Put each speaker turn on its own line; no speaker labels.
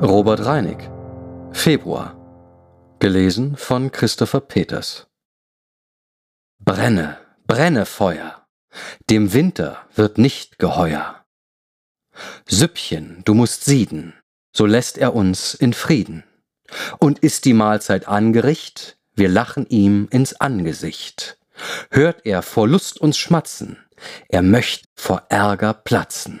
Robert Reinig Februar Gelesen von Christopher Peters Brenne, brenne Feuer, dem Winter wird nicht geheuer. Süppchen, du musst sieden, so lässt er uns in Frieden. Und ist die Mahlzeit angericht, wir lachen ihm ins Angesicht. Hört er vor Lust uns schmatzen, er möcht vor Ärger platzen.